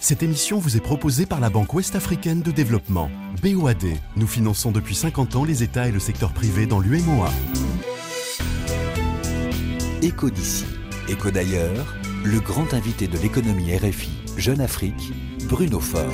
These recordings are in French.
Cette émission vous est proposée par la Banque Ouest-Africaine de Développement. BOAD, nous finançons depuis 50 ans les États et le secteur privé dans l'UMOA. Écho d'ici, écho d'ailleurs, le grand invité de l'économie RFI Jeune Afrique, Bruno Faure.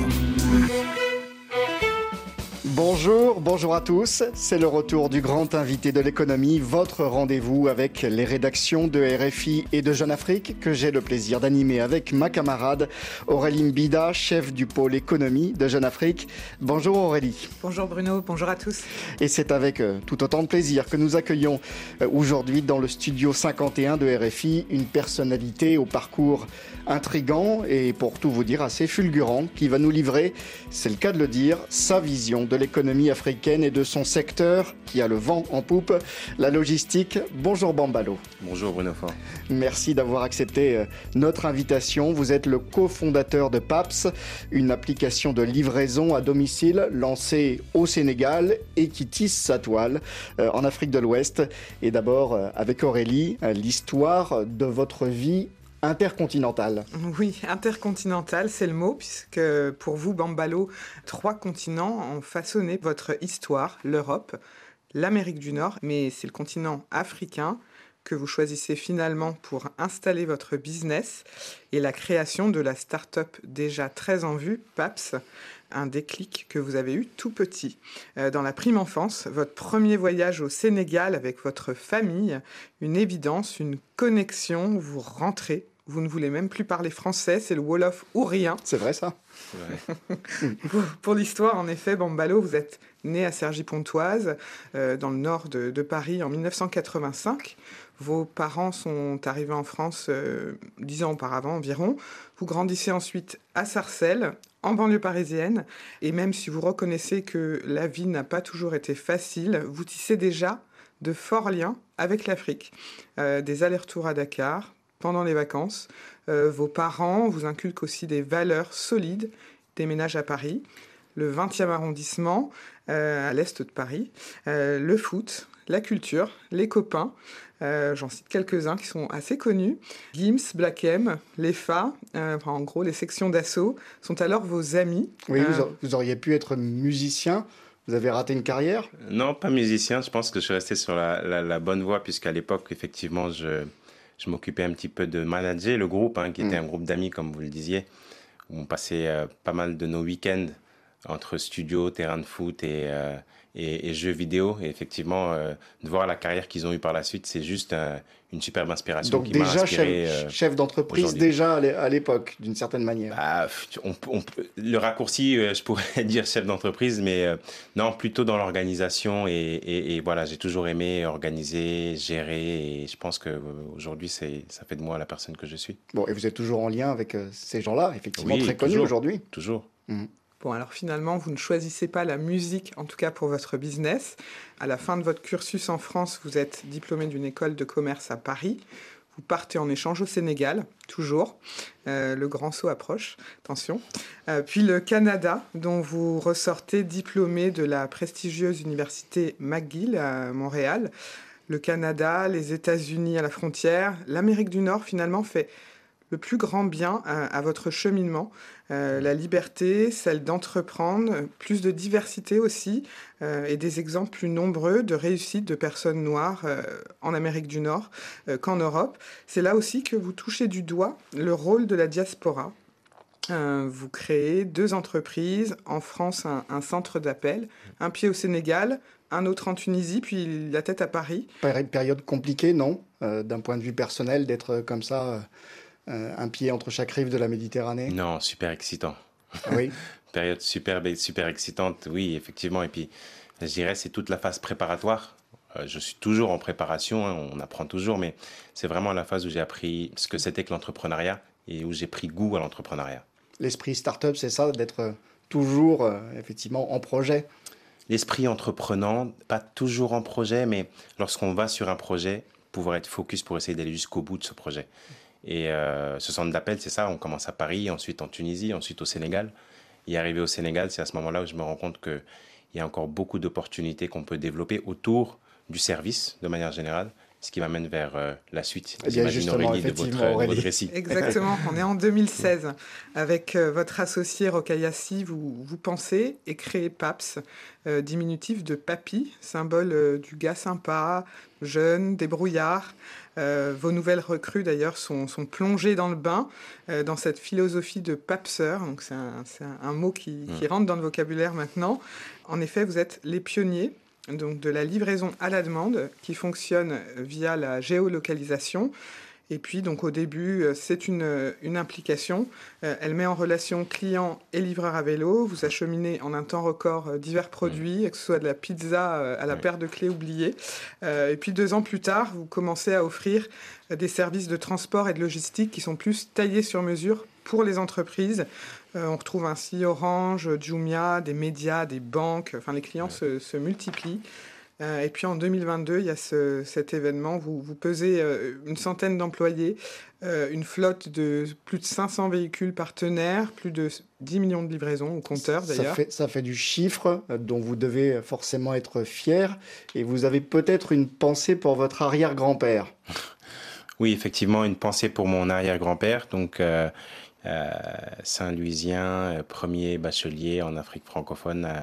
Bonjour, bonjour à tous. C'est le retour du grand invité de l'économie, votre rendez-vous avec les rédactions de RFI et de Jeune Afrique que j'ai le plaisir d'animer avec ma camarade Aurélie Mbida, chef du pôle économie de Jeune Afrique. Bonjour Aurélie. Bonjour Bruno, bonjour à tous. Et c'est avec euh, tout autant de plaisir que nous accueillons euh, aujourd'hui dans le studio 51 de RFI une personnalité au parcours intrigant et pour tout vous dire assez fulgurant qui va nous livrer, c'est le cas de le dire, sa vision de l'économie africaine et de son secteur qui a le vent en poupe, la logistique. Bonjour Bambalo. Bonjour Bruno Fort. Merci d'avoir accepté euh, notre invitation. Vous êtes le cofondateur de PAPS, une application de livraison à domicile lancée au Sénégal et qui tisse sa toile euh, en Afrique de l'Ouest. Et d'abord, euh, avec Aurélie, l'histoire de votre vie intercontinentale. Oui, intercontinentale, c'est le mot, puisque pour vous, Bambalo, trois continents ont façonné votre histoire, l'Europe, l'Amérique du Nord, mais c'est le continent africain que vous choisissez finalement pour installer votre business et la création de la start-up déjà très en vue, PAPS, un déclic que vous avez eu tout petit. Euh, dans la prime enfance, votre premier voyage au Sénégal avec votre famille, une évidence, une connexion, vous rentrez vous ne voulez même plus parler français, c'est le Wolof ou rien. C'est vrai ça Pour, l'histoire, en effet, Bambalo, vous êtes né à Cergy-Pontoise, euh, dans le nord de, Paris, en 1985. Vos parents sont arrivés en France euh, dix ans auparavant environ. Vous grandissez ensuite à Sarcelles, en banlieue parisienne. Et même si vous reconnaissez que la vie n'a pas toujours été facile, vous tissez déjà de forts liens avec l'Afrique. Euh, des allers-retours à Dakar, pendant les vacances. Euh, vos parents vous inculquent aussi des valeurs solides, déménagent à Paris, le 20e arrondissement, euh, à l'est de Paris, euh, le foot, la culture, les copains. J'en cite quelques-uns qui sont assez connus. Gims, Black M, les FA, en gros les sections d'assaut, sont alors vos amis. Oui, vous, auriez pu être musicien. Vous avez raté une carrière? Non, pas musicien. Je pense que je suis resté sur la, la bonne voie, puisqu'à l'époque, effectivement, je, je m'occupais un petit peu de manager le groupe, hein, qui était mm. un groupe d'amis, comme vous le disiez, où on passait euh, pas mal de nos week-ends entre studio, terrain de foot et, euh, et, jeux vidéo. Et effectivement, euh, de voir la carrière qu'ils ont eue par la suite, c'est juste une superbe inspiration. Donc déjà chef, euh, chef d'entreprise déjà à l'époque, d'une certaine manière. Bah, le raccourci, je pourrais dire chef d'entreprise, mais non, plutôt dans l'organisation. Et, et, voilà, j'ai toujours aimé organiser, gérer. Et je pense qu'aujourd'hui, ça fait de moi la personne que je suis. Bon, et vous êtes toujours en lien avec ces gens-là, effectivement très connus aujourd'hui. Toujours. Mmh. Bon, alors finalement, vous ne choisissez pas la musique, en tout cas pour votre business. À la fin de votre cursus en France, vous êtes diplômé d'une école de commerce à Paris. Vous partez en échange au Sénégal, toujours. Euh, le grand saut approche, attention. Euh, puis le Canada, dont vous ressortez diplômé de la prestigieuse université McGill à Montréal. Le Canada, les États-Unis à la frontière, l'Amérique du Nord finalement fait le plus grand bien à, votre cheminement. Euh, la liberté, celle d'entreprendre, plus de diversité aussi, euh, et des exemples plus nombreux de réussite de personnes noires euh, en Amérique du Nord qu'en Europe. C'est là aussi que vous touchez du doigt le rôle de la diaspora. vous créez deux entreprises, en France un, un centre d'appel, un pied au Sénégal, un autre en Tunisie, puis la tête à Paris. Période compliquée, non D'un point de vue personnel, d'être comme ça euh, un pied entre chaque rive de la Méditerranée Non, super excitant. Ah oui. Période super, super excitante, oui, effectivement. Et puis, je dirais, c'est toute la phase préparatoire. Euh, je suis toujours en préparation, hein, on apprend toujours, mais c'est vraiment la phase où j'ai appris ce que c'était que l'entrepreneuriat et où j'ai pris goût à l'entrepreneuriat. L'esprit start-up, c'est ça, d'être toujours euh, effectivement en projet? L'esprit entreprenant, pas toujours en projet, mais lorsqu'on va sur un projet, pouvoir être focus pour essayer d'aller jusqu'au bout de ce projet. Et euh, ce centre d'appel, c'est ça, on commence à Paris, ensuite en Tunisie, ensuite au Sénégal. Et arrivé au Sénégal, c'est à ce moment-là où je me rends compte qu'il y a encore beaucoup d'opportunités qu'on peut développer autour du service de manière générale ce qui m'amène vers euh, la suite, eh justement, de, votre, récit. Exactement, on est en 2016. Avec euh, votre associé Rokayassi, vous, vous pensez et créez PAPS, euh, diminutif de papy, symbole du gars sympa, jeune, débrouillard. Vos nouvelles recrues, d'ailleurs, sont, sont, plongées dans le bain, dans cette philosophie de papseur. Donc, c'est un, un, mot qui, qui rentre dans le vocabulaire maintenant. En effet, vous êtes les pionniers donc de la livraison à la demande qui fonctionne via la géolocalisation. Et puis, donc au début, euh, c'est une, euh, une, implication. Euh, elle met en relation client et livreur à vélo. Vous acheminez en un temps record divers produits, que ce soit de la pizza à la paire de clés oubliées. Et puis, deux ans plus tard, vous commencez à offrir des services de transport et de logistique qui sont plus taillés sur mesure pour les entreprises. Euh, on retrouve ainsi Orange, Jumia, des médias, des banques. Enfin, les clients se, multiplient. Euh, et puis en 2022, il y a cet événement. Vous, vous pesez euh, une centaine d'employés, une flotte de plus de 500 véhicules partenaires, plus de 10 millions de livraisons au compteur d'ailleurs. Ça, ça fait, du chiffre dont vous devez forcément être fier. Et vous avez peut-être une pensée pour votre arrière-grand-père. Oui, effectivement, une pensée pour mon arrière-grand-père. Donc, euh, Saint-Louisien, euh, premier bachelier en Afrique francophone, euh,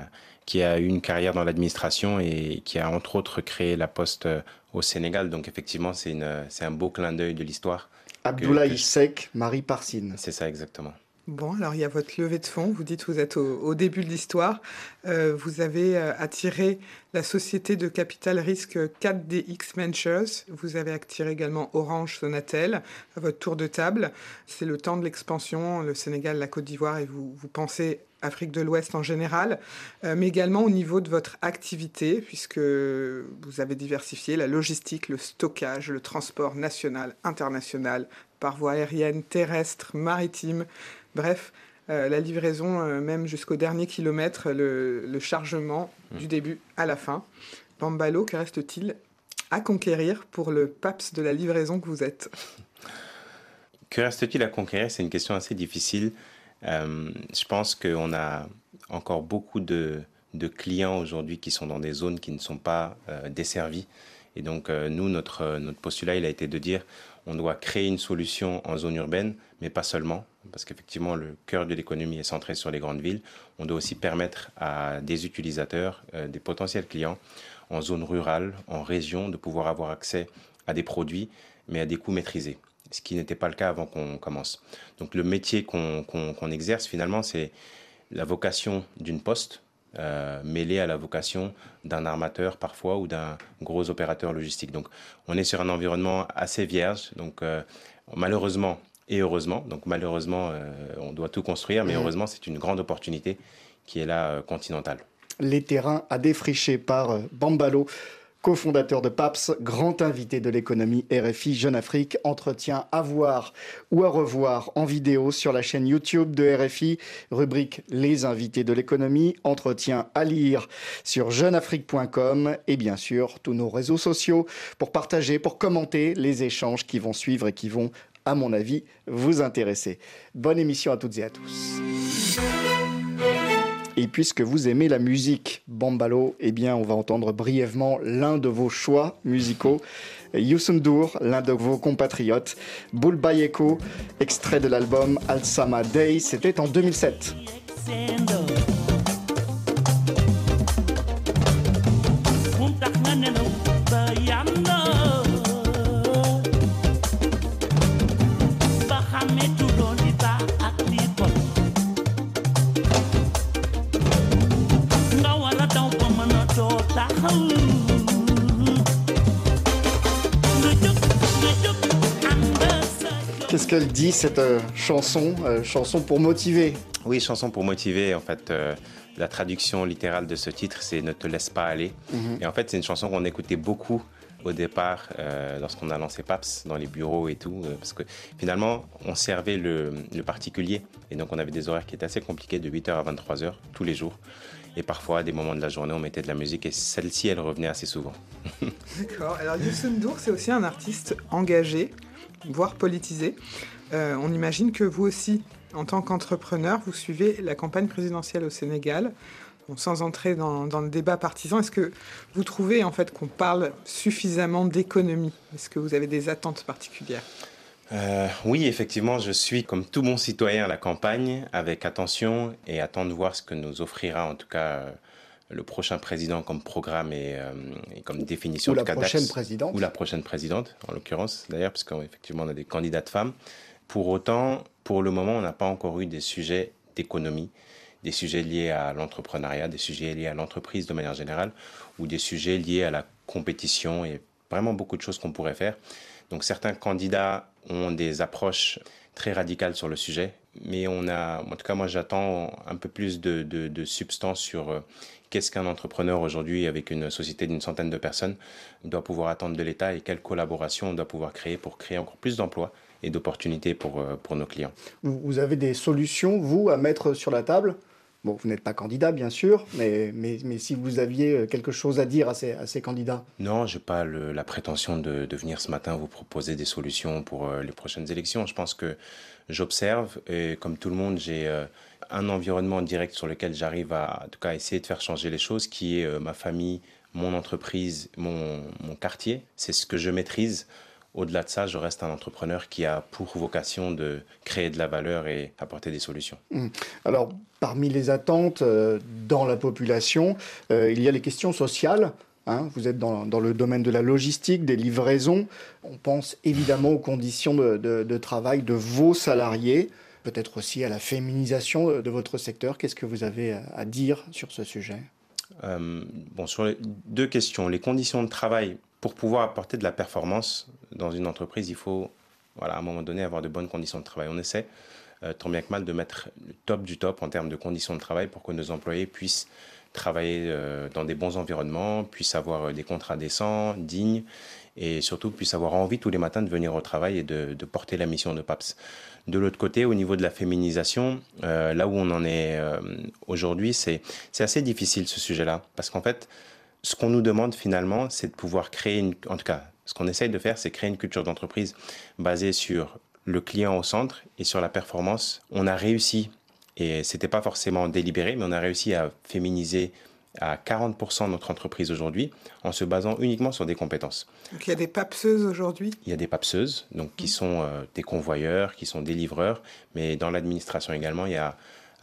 qui a eu une carrière dans l'administration et qui a entre autres créé la Poste au Sénégal. Donc effectivement, c'est un beau clin d'œil de l'histoire. Abdoulaye Sek, Marie Parsine. C'est ça exactement. Bon, alors il y a votre levée de fonds. Vous dites que vous êtes au, début de l'histoire. Euh, vous avez euh, attiré la société de capital risque 4DX Ventures. Vous avez attiré également Orange Sonatel à votre tour de table. C'est le temps de l'expansion, le Sénégal, la Côte d'Ivoire, et vous, vous pensez Afrique de l'Ouest en général, euh, mais également au niveau de votre activité, puisque vous avez diversifié la logistique, le stockage, le transport national, international, par voie aérienne, terrestre, maritime. Bref, euh, la livraison, euh, même jusqu'au dernier kilomètre, le, chargement mmh. du début à la fin. Bambalo, que reste-t-il à conquérir pour le PAPS de la livraison que vous êtes? Que reste-t-il à conquérir? C'est une question assez difficile. Euh, je pense qu'on a encore beaucoup de, clients aujourd'hui qui sont dans des zones qui ne sont pas desservies. Et donc, nous, notre, postulat, il a été de dire on doit créer une solution en zone urbaine, mais pas seulement, parce qu'effectivement, le cœur de l'économie est centré sur les grandes villes. On doit aussi permettre à des utilisateurs, euh, des potentiels clients en zone rurale, en région, de pouvoir avoir accès à des produits, mais à des coûts maîtrisés, ce qui n'était pas le cas avant qu'on commence. Donc le métier qu'on exerce, finalement, c'est la vocation d'une poste, euh, mêlée à la vocation d'un armateur parfois ou d'un gros opérateur logistique. Donc on est sur un environnement assez vierge. Donc euh, malheureusement et heureusement, donc malheureusement euh, on doit tout construire, mais mmh. heureusement c'est une grande opportunité qui est là continentale. Les terrains à défricher par Bambalo cofondateur de PAPS, grand invité de l'économie RFI Jeune Afrique, entretien à voir ou à revoir en vidéo sur la chaîne YouTube de RFI, rubrique Les invités de l'économie, entretien à lire sur jeuneafrique.com et bien sûr tous nos réseaux sociaux pour partager, pour commenter les échanges qui vont suivre et qui vont, à mon avis, vous intéresser. Bonne émission à toutes et à tous. Et puisque vous aimez la musique Bambalo, eh bien, on va entendre brièvement l'un de vos choix musicaux. Youssou l'un de vos compatriotes. Boul Bayeko, extrait de l'album Al-Sama Day, c'était en 2007. Qu'est-ce qu'elle dit cette euh, chanson euh, Chanson pour motiver? Oui, chanson pour motiver. En fait, euh, la traduction littérale de ce titre, c'est Ne te laisse pas aller. Mhm. Et en fait, c'est une chanson qu'on écoutait beaucoup au départ lorsqu'on a lancé PAPS dans les bureaux et tout, parce que finalement, on servait le, le, particulier. Et donc, on avait des horaires qui étaient assez compliqués de 8h à 23h tous les jours. Et parfois, à des moments de la journée, on mettait de la musique et celle-ci, elle revenait assez souvent. D'accord. Alors, Youssou N'Dour, c'est aussi un artiste engagé, voire politisé. Euh, on imagine que vous aussi, en tant qu'entrepreneur, vous suivez la campagne présidentielle au Sénégal. sans entrer dans, le débat partisan, est-ce que vous trouvez en fait qu'on parle suffisamment d'économie? Est-ce que vous avez des attentes particulières? Euh, oui, effectivement, je suis comme tout bon citoyen à la campagne, avec attention et attend de voir ce que nous offrira en tout cas le prochain président comme programme et, euh, comme définition. Ou la prochaine présidente. Ou la prochaine présidente, en l'occurrence, d'ailleurs, parce qu'effectivement, on a des candidats de femmes. Pour autant, pour le moment, on n'a pas encore eu des sujets d'économie, des sujets liés à l'entrepreneuriat, des sujets liés à l'entreprise de manière générale, ou des sujets liés à la compétition et vraiment beaucoup de choses qu'on pourrait faire. Donc certains candidats ont des approches très radicales sur le sujet, mais on a, en tout cas moi j'attends un peu plus de, de, substance sur euh, qu'est-ce qu'un entrepreneur aujourd'hui avec une société d'une centaine de personnes doit pouvoir attendre de l'État et quelle collaboration on doit pouvoir créer pour créer encore plus d'emplois et d'opportunités pour, euh, pour nos clients. Vous avez des solutions, vous, à mettre sur la table? Bon, vous n'êtes pas candidat, bien sûr, mais, mais, mais, si vous aviez euh, quelque chose à dire à ces, candidats Non, je n'ai pas la prétention de, venir ce matin vous proposer des solutions pour euh, les prochaines élections. Je pense que j'observe, et comme tout le monde, j'ai euh, un environnement direct sur lequel j'arrive à, en tout cas, essayer de faire changer les choses, qui est ma famille, mon entreprise, mon quartier. C'est ce que je maîtrise. Au-delà de ça, je reste un entrepreneur qui a pour vocation de créer de la valeur et apporter des solutions. Mmh. Alors, parmi les attentes euh, dans la population, euh, il y a les questions sociales. Hein. vous êtes dans, le domaine de la logistique, des livraisons. On pense évidemment aux conditions de, travail de vos salariés, peut-être aussi à la féminisation de votre secteur. Qu'est-ce que vous avez à dire sur ce sujet? Euh, bon, sur les deux questions. Les conditions de travail, pour pouvoir apporter de la performance dans une entreprise, il faut, voilà, à un moment donné, avoir de bonnes conditions de travail. On essaie, euh, tant bien que mal, de mettre le top du top en termes de conditions de travail pour que nos employés puissent travailler euh, dans des bons environnements, puissent avoir euh, des contrats décents, dignes, et surtout puissent avoir envie tous les matins de venir au travail et de, porter la mission de PAPS. De l'autre côté, au niveau de la féminisation, là où on en est aujourd'hui, c'est assez difficile ce sujet-là, parce qu'en fait, ce qu'on nous demande finalement, c'est de pouvoir créer une, en tout cas, ce qu'on essaye de faire, c'est créer une culture d'entreprise basée sur le client au centre et sur la performance. On a réussi, et c'était pas forcément délibéré, mais on a réussi à féminiser à 40% notre entreprise aujourd'hui en se basant uniquement sur des compétences. Donc il y a des papseuses aujourd'hui? Il y a des papseuses, donc qui mmh. sont euh, des convoyeurs, qui sont des livreurs, mais dans l'administration également, il y a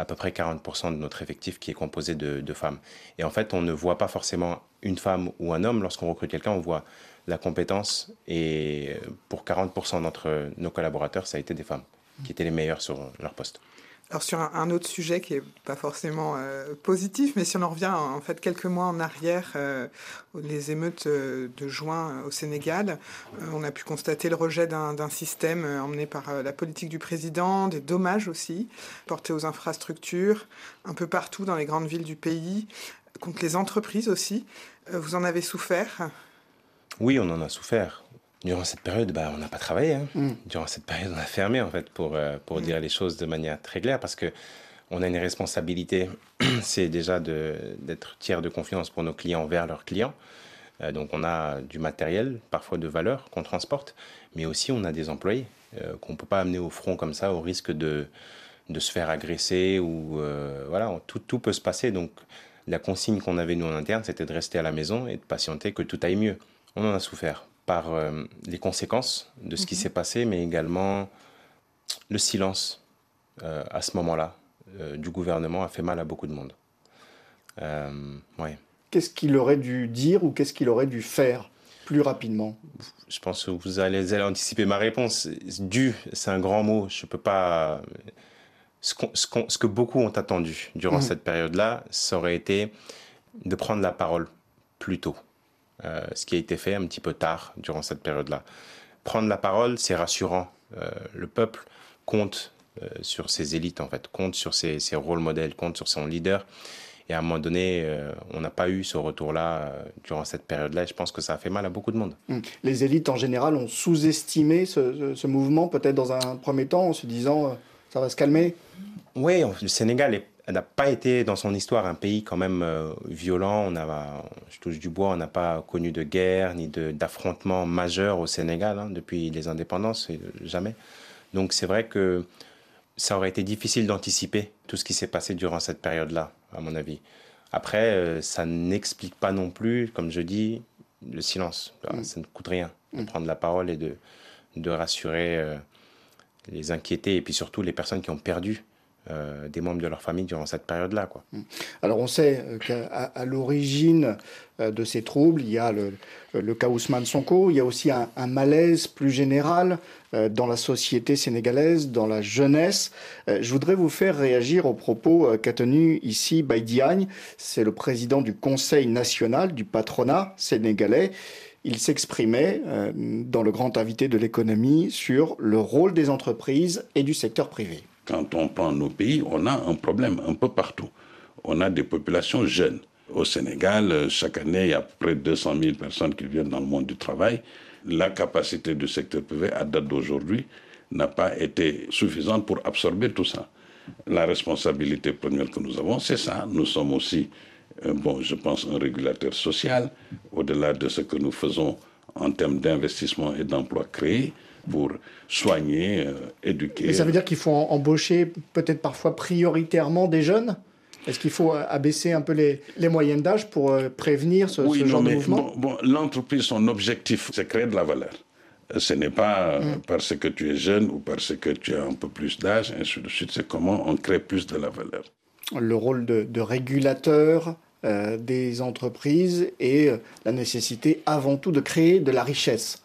à peu près 40% de notre effectif qui est composé de, femmes. Et en fait, on ne voit pas forcément une femme ou un homme. Lorsqu'on recrute quelqu'un, on voit la compétence. Et pour 40% d'entre nos collaborateurs, ça a été des femmes qui étaient les meilleures sur leur poste. Alors sur un, autre sujet qui est pas forcément euh, positif, mais si on en revient en fait quelques mois en arrière, euh, les émeutes euh, de juin au Sénégal, on a pu constater le rejet d'un système emmené par la politique du président, des dommages aussi portés aux infrastructures un peu partout dans les grandes villes du pays, contre les entreprises aussi. vous en avez souffert? Oui, on en a souffert durant cette période, bah, on n'a pas travaillé. Hein. Mm. Durant cette période, on a fermé, en fait, pour, euh, pour mm. dire les choses de manière très claire, parce que on a une responsabilité, c'est déjà d'être tiers de confiance pour nos clients vers leurs clients. Euh, donc, on a du matériel, parfois de valeur, qu'on transporte, mais aussi on a des employés euh, qu'on ne peut pas amener au front comme ça, au risque de, de se faire agresser, ou voilà, tout, tout peut se passer. Donc, la consigne qu'on avait, nous, en interne, c'était de rester à la maison et de patienter que tout aille mieux. On en a souffert par euh, les conséquences de ce qui mhm. s'est passé, mais également le silence euh, à ce moment-là euh, du gouvernement a fait mal à beaucoup de monde. ouais. Qu'est-ce qu'il aurait dû dire ou qu'est-ce qu'il aurait dû faire plus rapidement? Je pense que vous allez, allez anticiper ma réponse. Dû, c'est un grand mot. Je ne peux pas. Ce, ce, que beaucoup ont attendu durant mhm. cette période-là, ça aurait été de prendre la parole plus tôt. Euh, ce qui a été fait un petit peu tard durant cette période-là. Prendre la parole, c'est rassurant. Euh, le peuple compte euh, sur ses élites, en fait, compte sur ses, rôles modèles, compte sur son leader. Et à un moment donné, on n'a pas eu ce retour-là durant cette période-là. Et je pense que ça a fait mal à beaucoup de monde. Hum. Les élites, en général, ont sous-estimé ce, mouvement, peut-être dans un premier temps, en se disant ça va se calmer? Oui, le Sénégal est n'a pas été dans son histoire un pays quand même euh, violent. On a, je touche du bois, on n'a pas connu de guerre ni d'affrontements majeurs au Sénégal hein, depuis les indépendances, jamais. Donc c'est vrai que ça aurait été difficile d'anticiper tout ce qui s'est passé durant cette période-là, à mon avis. Après, ça n'explique pas non plus, comme je dis, le silence. Mm. Ça ne coûte rien de mm. prendre la parole et de, de rassurer les inquiétés et puis surtout les personnes qui ont perdu euh, des membres de leur famille durant cette période-là. Mm. Alors on sait euh, qu'à l'origine euh, de ces troubles, il y a le, le cas il y a aussi un, malaise plus général dans la société sénégalaise, dans la jeunesse. Je voudrais vous faire réagir aux propos qu'a tenu ici Baïdiagne, c'est le président du Conseil national du patronat sénégalais. Il s'exprimait dans le grand invité de l'économie sur le rôle des entreprises et du secteur privé. Quand on prend nos pays, on a un problème un peu partout. On a des populations jeunes. Au Sénégal, chaque année, il y a près de 200 000 personnes qui viennent dans le monde du travail. La capacité du secteur privé, à date d'aujourd'hui, n'a pas été suffisante pour absorber tout ça. La responsabilité première que nous avons, c'est ça. Nous sommes aussi, euh, bon, je pense, un régulateur social, au-delà de ce que nous faisons en termes d'investissement et d'emplois créés pour soigner, euh, éduquer. Mais ça veut dire qu'il faut embaucher peut-être parfois prioritairement des jeunes? Est-ce qu'il faut euh, abaisser un peu les, les moyennes d'âge pour euh, prévenir ce, ce genre de mouvement? bon, L'entreprise, son objectif, c'est créer de la valeur. Ce n'est pas mm. parce que tu es jeune ou parce que tu as un peu plus d'âge, ainsi de suite. C'est comment on crée plus de la valeur. Le rôle de, de régulateur des entreprises et la nécessité avant tout de créer de la richesse.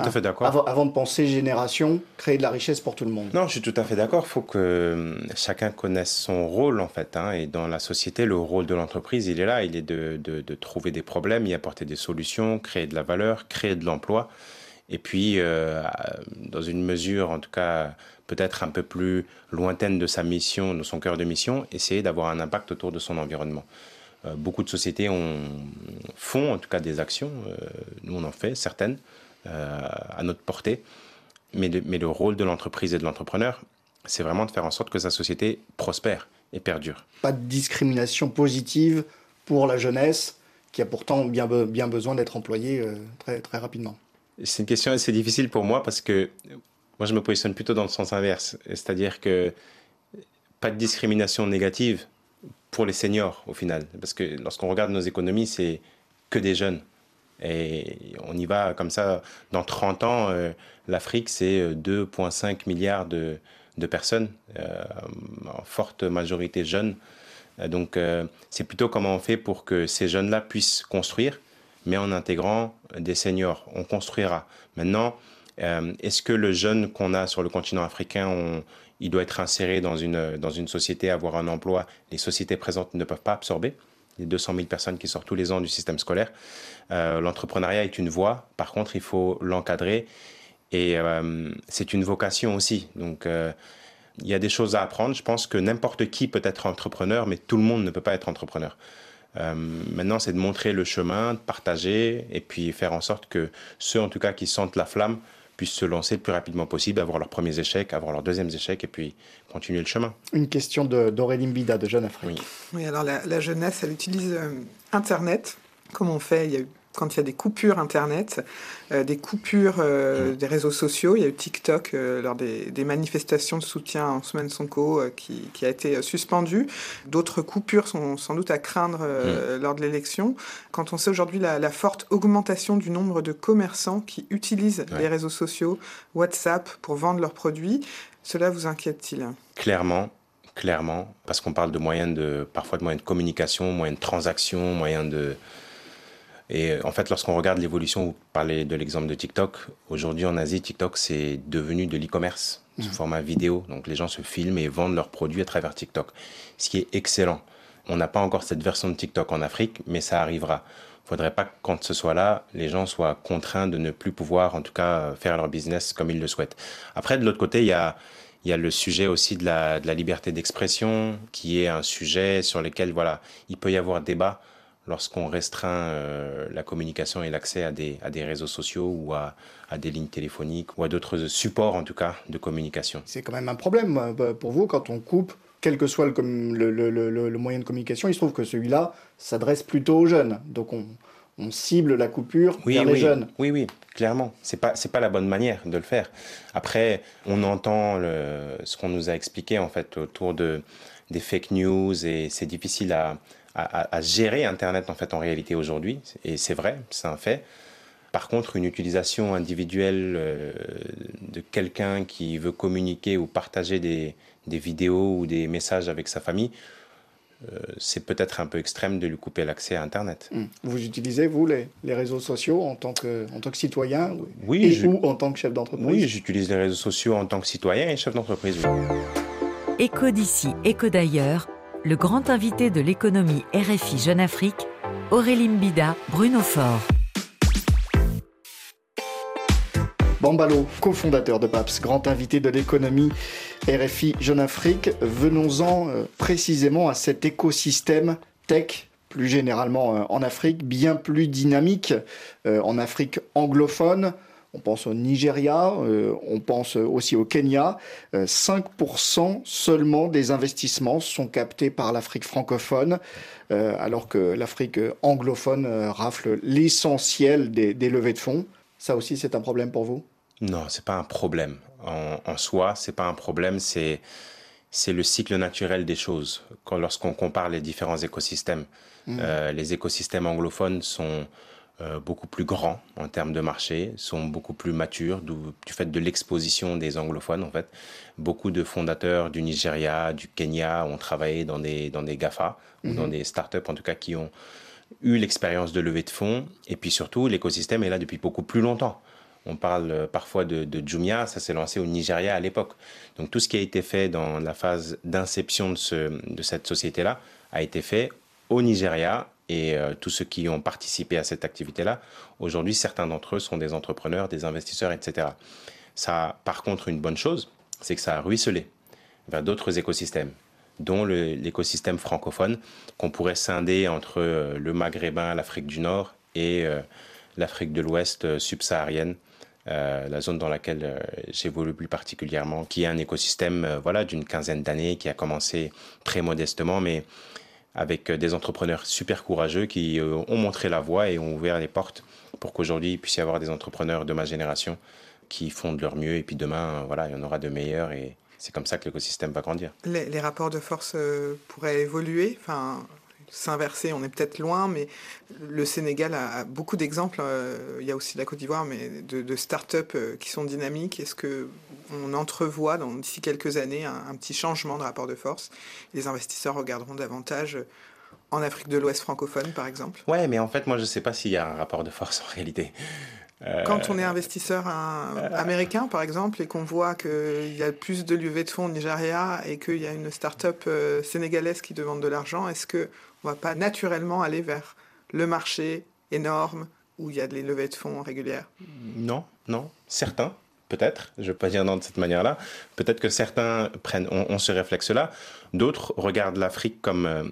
Tout à fait d'accord. Avant, de penser génération, créer de la richesse pour tout le monde. Non, je suis tout à fait d'accord. Il faut que hum, chacun connaisse son rôle, en fait. Hein. et dans la société, le rôle de l'entreprise, il est là. Il est de, de, trouver des problèmes, y apporter des solutions, créer de la valeur, créer de l'emploi. Et puis, euh, dans une mesure, en tout cas, peut-être un peu plus lointaine de sa mission, de son cœur de mission, essayer d'avoir un impact autour de son environnement. Euh, beaucoup de sociétés ont, font en tout cas des actions. Euh, nous, on en fait certaines. Euh, à notre portée. Mais, mais le rôle de l'entreprise et de l'entrepreneur, c'est vraiment de faire en sorte que sa société prospère et perdure. Pas de discrimination positive pour la jeunesse qui a pourtant bien, bien besoin d'être employée euh, très, très rapidement. C'est une question assez difficile pour moi parce que moi je me positionne plutôt dans le sens inverse. C'est-à-dire que pas de discrimination négative pour les seniors au final. Parce que lorsqu'on regarde nos économies, c'est que des jeunes. Et on y va comme ça. Dans 30 ans, euh, l'Afrique, c'est 2,5 euh, milliards de, personnes, euh, en forte majorité jeunes. Donc, c'est plutôt comment on fait pour que ces jeunes-là puissent construire, mais en intégrant des seniors. On construira. Maintenant, est-ce que le jeune qu'on a sur le continent africain, il doit être inséré dans une société, avoir un emploi? Les sociétés présentes ne peuvent pas absorber les 200 000 personnes qui sortent tous les ans du système scolaire. Euh, l'entrepreneuriat est une voie, par contre, il faut l'encadrer et euh, c'est une vocation aussi. Donc, euh, il y a des choses à apprendre. Je pense que n'importe qui peut être entrepreneur, mais tout le monde ne peut pas être entrepreneur. maintenant, c'est de montrer le chemin, de partager et puis faire en sorte que ceux, en tout cas, qui sentent la flamme, puissent se lancer le plus rapidement possible, avoir leurs premiers échecs, avoir leurs deuxièmes échecs et puis continuer le chemin. Une question d'Aurélie Mbida de Jeune Afrique. Oui, oui alors la, jeunesse, elle utilise Internet Comment on fait Il y a quand il y a des coupures Internet, euh, des coupures euh, mmh. des réseaux sociaux. Il y a eu TikTok euh, lors des, manifestations de soutien en semaine Sonko qui, qui, a été suspendu. D'autres coupures sont sans doute à craindre mmh. lors de l'élection. Quand on sait aujourd'hui la, forte augmentation du nombre de commerçants qui utilisent les réseaux sociaux, WhatsApp, pour vendre leurs produits, cela vous inquiète-t-il? Clairement, clairement, parce qu'on parle de moyens de, parfois de moyens de communication, moyens de transaction, moyens de et euh, en fait, lorsqu'on regarde l'évolution, vous parlez de l'exemple de TikTok, aujourd'hui en Asie, TikTok, c'est devenu de l'e-commerce sous mmh. format vidéo. Donc les gens se filment et vendent leurs produits à travers TikTok, ce qui est excellent. On n'a pas encore cette version de TikTok en Afrique, mais ça arrivera. Il ne faudrait pas que quand ce soit là, les gens soient contraints de ne plus pouvoir, en tout cas, faire leur business comme ils le souhaitent. Après, de l'autre côté, il y a, il y a le sujet aussi de la, de la liberté d'expression, qui est un sujet sur lequel, voilà, il peut y avoir débat lorsqu'on restreint euh, la communication et l'accès à des, à des réseaux sociaux ou à, à des lignes téléphoniques ou à d'autres supports en tout cas de communication. C'est quand même un problème euh, pour vous quand on coupe, quel que soit le, le, le, le moyen de communication, il se trouve que celui-là s'adresse plutôt aux jeunes. Donc on, on cible la coupure oui, vers oui, les jeunes. Oui, oui, clairement. C'est pas c'est pas la bonne manière de le faire. Après, on entend le, ce qu'on nous a expliqué en fait autour de des fake news et c'est difficile à, à, gérer Internet en fait en réalité aujourd'hui, et c'est vrai, c'est un fait. Par contre, une utilisation individuelle euh, de quelqu'un qui veut communiquer ou partager des, des, vidéos ou des messages avec sa famille, euh, c'est peut-être un peu extrême de lui couper l'accès à Internet. Hum. Vous utilisez, vous, les, les, réseaux sociaux en tant que, en tant que citoyen oui, et ou en tant que chef d'entreprise? Oui, j'utilise les réseaux sociaux en tant que citoyen et chef d'entreprise. Éco d'ici, éco d'ailleurs, le grand invité de l'économie RFI Jeune Afrique, Aurélie Mbida, Bruno Fort. Bambalo, cofondateur de PAPS, grand invité de l'économie RFI Jeune Afrique. Venons-en euh, précisément à cet écosystème tech plus généralement euh, en Afrique, bien plus dynamique euh, en Afrique anglophone. On pense au Nigeria, on pense aussi au Kenya. 5% seulement des investissements sont captés par l'Afrique francophone, alors que l'Afrique anglophone rafle l'essentiel des, des levées de fonds. Ça aussi, c'est un problème pour vous? Non, c'est pas un problème en, en soi. C'est pas un problème. C'est c'est le cycle naturel des choses. Lorsqu'on compare les différents écosystèmes, mmh. euh, les écosystèmes anglophones sont euh, beaucoup plus grands en termes de marché, sont beaucoup plus matures du, fait de l'exposition des anglophones en fait. Beaucoup de fondateurs du Nigeria, du Kenya ont travaillé dans des dans des Gafa ou dans mmh. des startups en tout cas qui ont eu l'expérience de levée de fonds et puis surtout l'écosystème est là depuis beaucoup plus longtemps. On parle euh, parfois de, Jumia, ça s'est lancé au Nigeria à l'époque. Donc tout ce qui a été fait dans la phase d'inception de, cette société-là a été fait au Nigeria et euh, tous ceux qui ont participé à cette activité-là, aujourd'hui, certains d'entre eux sont des entrepreneurs, des investisseurs, etc. Ça a par contre une bonne chose, c'est que ça a ruisselé vers d'autres écosystèmes, dont l'écosystème francophone, qu'on pourrait scinder entre euh, le Maghrébin, l'Afrique du Nord et l'Afrique de l'Ouest subsaharienne, euh, la zone dans laquelle euh, j'évolue plus particulièrement, qui est un écosystème euh, voilà d'une quinzaine d'années, qui a commencé très modestement, mais avec des entrepreneurs super courageux qui ont montré la voie et ont ouvert les portes pour qu'aujourd'hui il puisse y avoir des entrepreneurs de ma génération qui font de leur mieux et puis demain voilà il y en aura de meilleurs et c'est comme ça que l'écosystème va grandir. Les, rapports de force pourraient évoluer. Enfin, s'inverser, on est peut-être loin, mais le Sénégal a, beaucoup d'exemples. Euh, il y a aussi la Côte d'Ivoire, mais de, start-up euh, qui sont dynamiques. Est-ce que on entrevoit d'ici quelques années un, petit changement de rapport de force Les investisseurs regarderont davantage en Afrique de l'Ouest francophone, par exemple Ouais, mais en fait, moi, je ne sais pas s'il y a un rapport de force en réalité. Quand on est investisseur euh, américain, par exemple, et qu'on voit qu'il y a plus de levées de fonds au Nigeria et qu'il y a une start-up sénégalaise qui demande de l'argent, est-ce que on va pas naturellement aller vers le marché énorme où il y a des levées de fonds régulières? Non, non. Certains, peut-être, je ne vais pas dire non de cette manière-là, peut-être que certains prennent, ont, ce réflexe-là, d'autres regardent l'Afrique comme euh,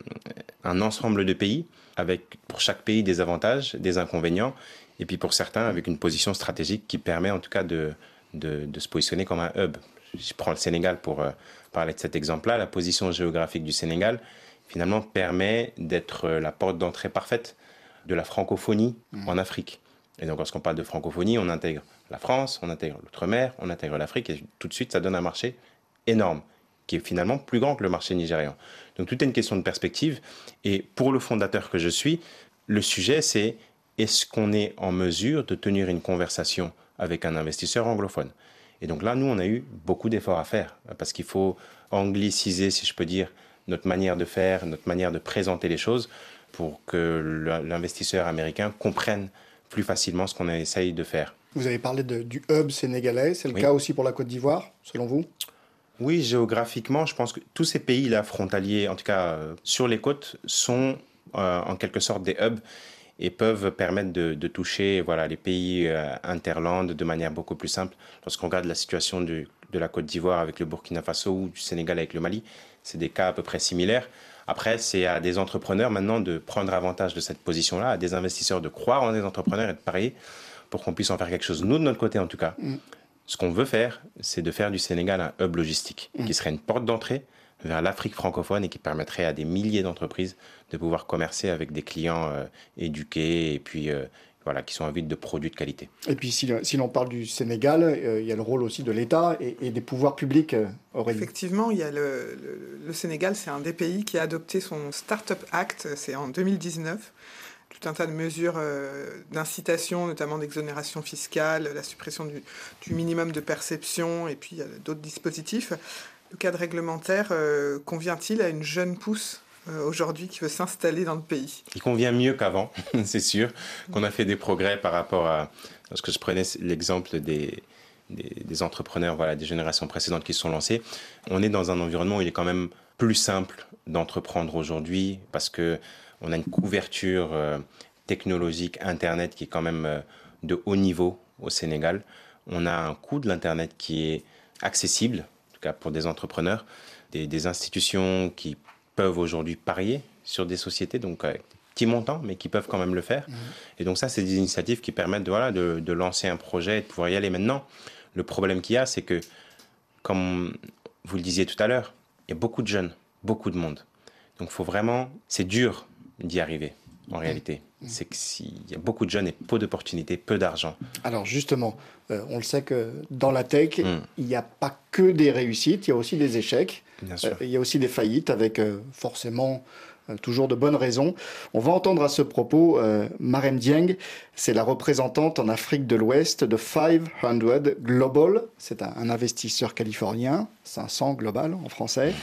un ensemble de pays, avec pour chaque pays des avantages, des inconvénients, et puis pour certains avec une position stratégique qui permet en tout cas de, de, se positionner comme un hub. Je prends le Sénégal pour euh, parler de cet exemple-là, la position géographique du Sénégal, finalement permet d'être la porte d'entrée parfaite de la francophonie mmh. en Afrique. Et donc, lorsqu'on parle de francophonie, on intègre la France, on intègre l'outre-mer, on intègre l'Afrique, et tout de suite, ça donne un marché énorme, qui est finalement plus grand que le marché nigérian. Donc, tout est une question de perspective. Et pour le fondateur que je suis, le sujet, c'est est-ce qu'on est en mesure de tenir une conversation avec un investisseur anglophone? Et donc là, nous, on a eu beaucoup d'efforts à faire, parce qu'il faut angliciser, si je peux dire, notre manière de faire, notre manière de présenter les choses pour que l'investisseur américain comprenne plus facilement ce qu'on essaye de faire. Vous avez parlé du hub sénégalais, c'est le cas aussi pour la Côte d'Ivoire, selon vous? Oui, géographiquement, je pense que tous ces pays-là frontaliers, en tout cas euh, sur les côtes, sont euh, en quelque sorte des hubs et peuvent permettre de, toucher voilà, les pays euh, interlandes de manière beaucoup plus simple. Lorsqu'on regarde la situation de la Côte d'Ivoire avec le Burkina Faso ou du Sénégal avec le Mali, c'est des cas à peu près similaires. Après, c'est à des entrepreneurs maintenant de prendre avantage de cette position-là, à des investisseurs de croire en des entrepreneurs et de parier pour qu'on puisse en faire quelque chose. Nous, de notre côté, en tout cas, mm. ce qu'on veut faire, c'est de faire du Sénégal un hub logistique, mm. qui serait une porte d'entrée vers l'Afrique francophone et qui permettrait à des milliers d'entreprises de pouvoir commercer avec des clients euh, éduqués et puis euh, voilà, qui sont avides de produits de qualité. Et puis si, si l'on parle du Sénégal, euh, il y a le rôle aussi de l'État et, des pouvoirs publics, euh, Effectivement, il y a le, le, Sénégal, c'est un des pays qui a adopté son Startup Act, c'est en 2019 tout un tas de mesures euh, d'incitation, notamment d'exonération fiscale, la suppression du, minimum de perception, et puis d'autres dispositifs. Le cadre réglementaire convient-il à une jeune pousse euh, aujourd'hui qui veut s'installer dans le pays? Il convient mieux qu'avant, c'est sûr, qu'on a fait des progrès par rapport à... Lorsque je prenais l'exemple des, des, entrepreneurs voilà, des générations précédentes qui se sont lancés, on est dans un environnement où il est quand même plus simple d'entreprendre aujourd'hui parce que on a une couverture euh, technologique Internet qui est quand même euh, de haut niveau au Sénégal. On a un coût de l'Internet qui est accessible, en tout cas pour des entrepreneurs, des, des institutions qui peuvent aujourd'hui parier sur des sociétés, donc avec petits montants, mais qui peuvent quand même le faire. Mhm. Et donc ça, c'est des initiatives qui permettent de, voilà, de, de, lancer un projet et de pouvoir y aller maintenant. Le problème qu'il y a, c'est que, comme vous le disiez tout à l'heure, il y a beaucoup de jeunes, beaucoup de monde. Donc faut vraiment, c'est dur d'y arriver en réalité. Mhm. C'est qu'il y a beaucoup de jeunes et peu d'opportunités, peu d'argent. Alors justement, euh, on le sait que dans la tech, il n'y a pas que des réussites, il y a aussi des échecs. Euh, il y a aussi des faillites avec euh, forcément toujours de bonnes raisons. On va entendre à ce propos Marem Dieng, c'est la représentante en Afrique de l'Ouest de 500 Global, c'est un, investisseur californien, 500 Global en français.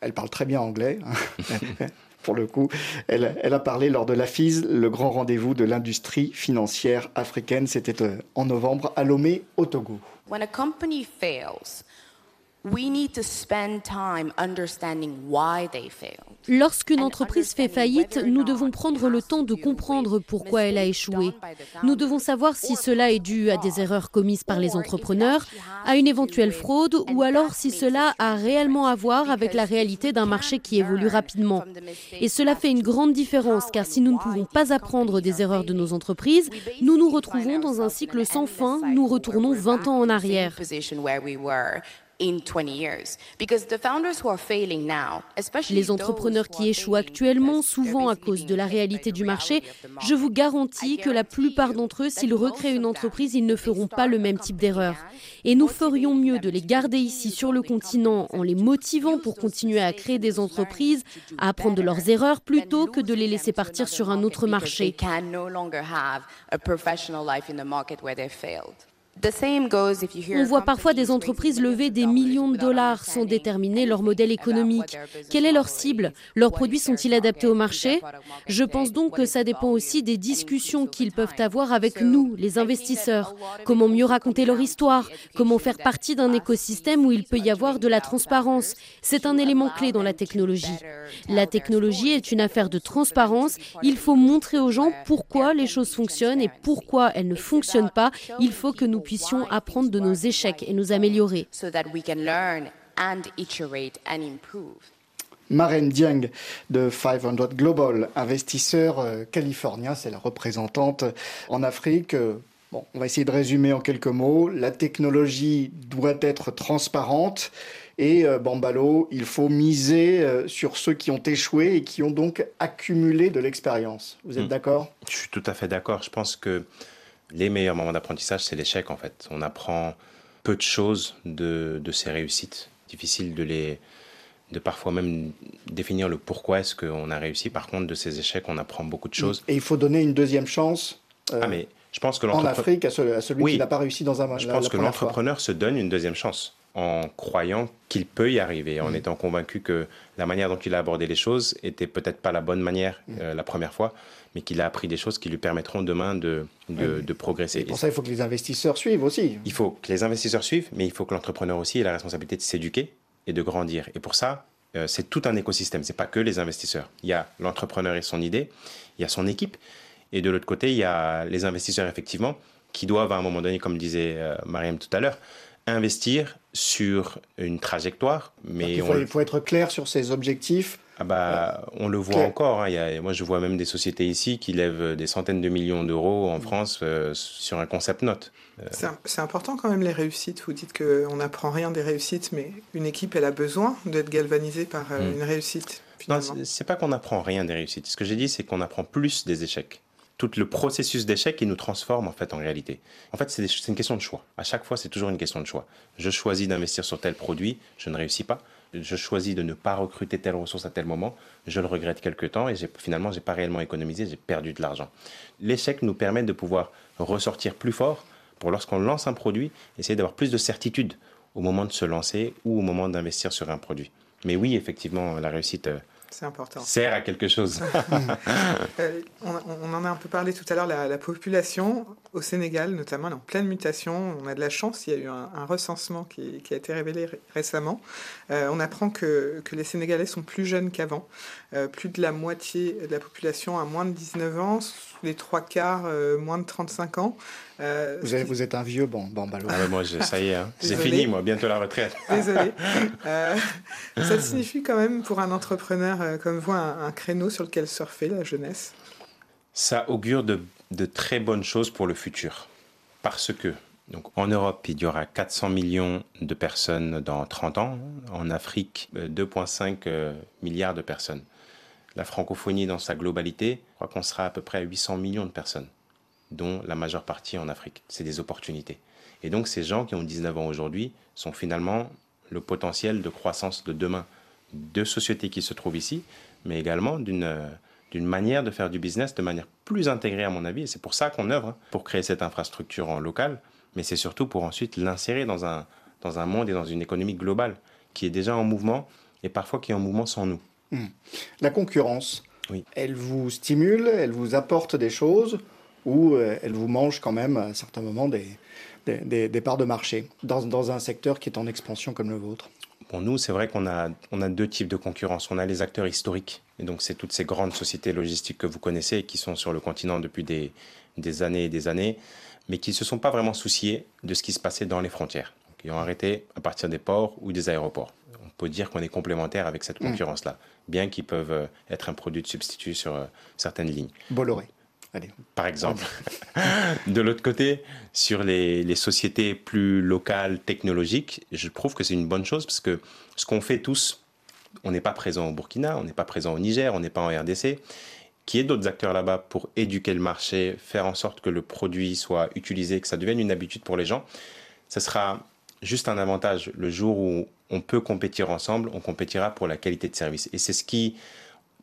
Elle parle très bien anglais. Pour le coup. Elle, a parlé lors de la FIS, le grand rendez-vous de l'industrie financière africaine. C'était en novembre à Lomé, au Togo. When a company fails, Lorsqu'une entreprise fait faillite, nous devons prendre le temps de comprendre pourquoi elle a échoué. Nous devons savoir si cela est dû à des erreurs commises par les entrepreneurs, à une éventuelle fraude ou alors si cela a réellement à voir avec la réalité d'un marché qui évolue rapidement. Et cela fait une grande différence car si nous ne pouvons pas apprendre des erreurs de nos entreprises, nous nous retrouvons dans un cycle sans fin, nous retournons 20 ans en arrière. Les entrepreneurs qui échouent actuellement, souvent à cause de la réalité du marché, je vous garantis que la plupart d'entre eux, s'ils recréent une entreprise, ils ne feront pas le même type d'erreur. Et nous ferions mieux de les garder ici sur le continent en les motivant pour continuer à créer des entreprises, à apprendre de leurs erreurs, plutôt que de les laisser partir sur un autre marché. On voit parfois des entreprises lever des millions de dollars sans déterminer leur modèle économique. Quelle est leur cible? Leurs produits sont-ils adaptés au marché? Je pense donc que ça dépend aussi des discussions qu'ils peuvent avoir avec nous, les investisseurs. Comment mieux raconter leur histoire? Comment faire partie d'un écosystème où il peut y avoir de la transparence? C'est un élément clé dans la technologie. La technologie est une affaire de transparence. Il faut montrer aux gens pourquoi les choses fonctionnent et pourquoi elles ne fonctionnent pas. Il faut que nous puissions apprendre de nos échecs et nous améliorer. Maren Dieng de 500 Global, investisseur euh, californien, c'est la représentante en Afrique. Euh, bon, on va essayer de résumer en quelques mots. La technologie doit être transparente et euh, Bambalo, il faut miser sur ceux qui ont échoué et qui ont donc accumulé de l'expérience. Vous êtes hmm. d'accord? Je suis tout à fait d'accord. Je pense que les meilleurs moments d'apprentissage, c'est l'échec en fait. On apprend peu de choses de, de ces réussites. Difficile de les de parfois même définir le pourquoi est-ce qu'on a réussi. Par contre, de ces échecs, on apprend beaucoup de choses. Et il faut donner une deuxième chance. Euh, ah mais je pense que en Afrique à, celui qui n'a pas réussi dans un. Je pense que l'entrepreneur se donne une deuxième chance en croyant qu'il peut y arriver, en mm. étant convaincu que la manière dont il a abordé les choses était peut-être pas la bonne manière mm. euh, la première fois, mais qu'il a appris des choses qui lui permettront demain de, de, progresser. Et pour ça, il faut que les investisseurs suivent aussi. Il faut que les investisseurs suivent, mais il faut que l'entrepreneur aussi ait la responsabilité de s'éduquer et de grandir. Et pour ça, euh, c'est tout un écosystème. C'est pas que les investisseurs. Il y a l'entrepreneur et son idée, il y a son équipe, et de l'autre côté, il y a les investisseurs effectivement qui doivent à un moment donné, comme disait euh, Mariam tout à l'heure, investir sur une trajectoire. Mais il faut, être clair sur ses objectifs. Ah bah, euh, on le voit encore. Hein. Il moi, je vois même des sociétés ici qui lèvent des centaines de millions d'euros en France euh, sur un concept note. Euh, c'est important quand même les réussites. Vous dites qu'on n'apprend rien des réussites, mais une équipe, elle a besoin d'être galvanisée par hmm. une réussite. Non, c'est pas qu'on apprend rien des réussites. Ce que j'ai dit, c'est qu'on apprend plus des échecs. Tout le processus d'échec qui nous transforme en fait en réalité. En fait, c'est une question de choix. À chaque fois, c'est toujours une question de choix. Je choisis d'investir sur tel produit, je ne réussis pas. Je choisis de ne pas recruter telle ressource à tel moment, je le regrette quelque temps et finalement, j'ai pas réellement économisé, j'ai perdu de l'argent. L'échec nous permet de pouvoir ressortir plus fort pour lorsqu'on lance un produit, essayer d'avoir plus de certitude au moment de se lancer ou au moment d'investir sur un produit. Mais oui, effectivement, la réussite euh, c'est important. Sert à quelque chose. Euh, on, en a un peu parlé tout à l'heure, la, population au Sénégal, notamment, elle est en pleine mutation. On a de la chance, il y a eu un, recensement qui, a été révélé récemment. Euh, on apprend que, que, les Sénégalais sont plus jeunes qu'avant. Euh, plus de la moitié de la population a moins de 19 ans, les trois quarts moins de 35 ans. vous, vous, êtes un vieux bon, bon ballon. Ah moi, ça y est, hein. j'ai fini, moi, bientôt la retraite. Désolé. ça signifie quand même pour un entrepreneur euh, comme vous un, créneau sur lequel surfer la jeunesse Ça augure de, très bonnes choses pour le futur. Parce que donc, en Europe, il y aura 400 millions de personnes dans 30 ans. En Afrique, 2,5 euh, euh, milliards de personnes. La francophonie dans sa globalité, je crois qu'on sera à peu près à 800 millions de personnes, dont la majeure partie en Afrique. C'est des opportunités. Et donc ces gens qui ont 19 ans aujourd'hui sont finalement le potentiel de croissance de demain de sociétés qui se trouvent ici, mais également d'une d'une manière de faire du business de manière plus intégrée à mon avis. Et c'est pour ça qu'on œuvre, hein, pour créer cette infrastructure en local, mais c'est surtout pour ensuite l'insérer dans un, dans un monde et dans une économie globale qui est déjà en mouvement et parfois qui est en mouvement sans nous. Hmm. La concurrence, oui. elle vous stimule, elle vous apporte des choses ou euh, elle vous mange quand même à certains moments des, des, des parts de marché dans, dans un secteur qui est en expansion comme le vôtre? Bon, nous, c'est vrai qu'on a, on a deux types de concurrence. On a les acteurs historiques, et donc c'est toutes ces grandes sociétés logistiques que vous connaissez, qui sont sur le continent depuis des, des années et des années, mais qui ne se sont pas vraiment souciés de ce qui se passait dans les frontières. Donc, ils ont arrêté à partir des ports ou des aéroports. On peut dire qu'on est complémentaire avec cette mmh. concurrence-là, bien qu'ils peuvent euh, être un produit de substitut sur euh, certaines lignes. Bolloré par exemple. de l'autre côté, sur les, sociétés plus locales, technologiques, je trouve que c'est une bonne chose parce que ce qu'on fait tous, on n'est pas présent au Burkina, on n'est pas présent au Niger, on n'est pas en RDC. Qui est d'autres acteurs là-bas pour éduquer le marché, faire en sorte que le produit soit utilisé, que ça devienne une habitude pour les gens, ce sera juste un avantage. Le jour où on peut compétir ensemble, on compétira pour la qualité de service. Et c'est ce qui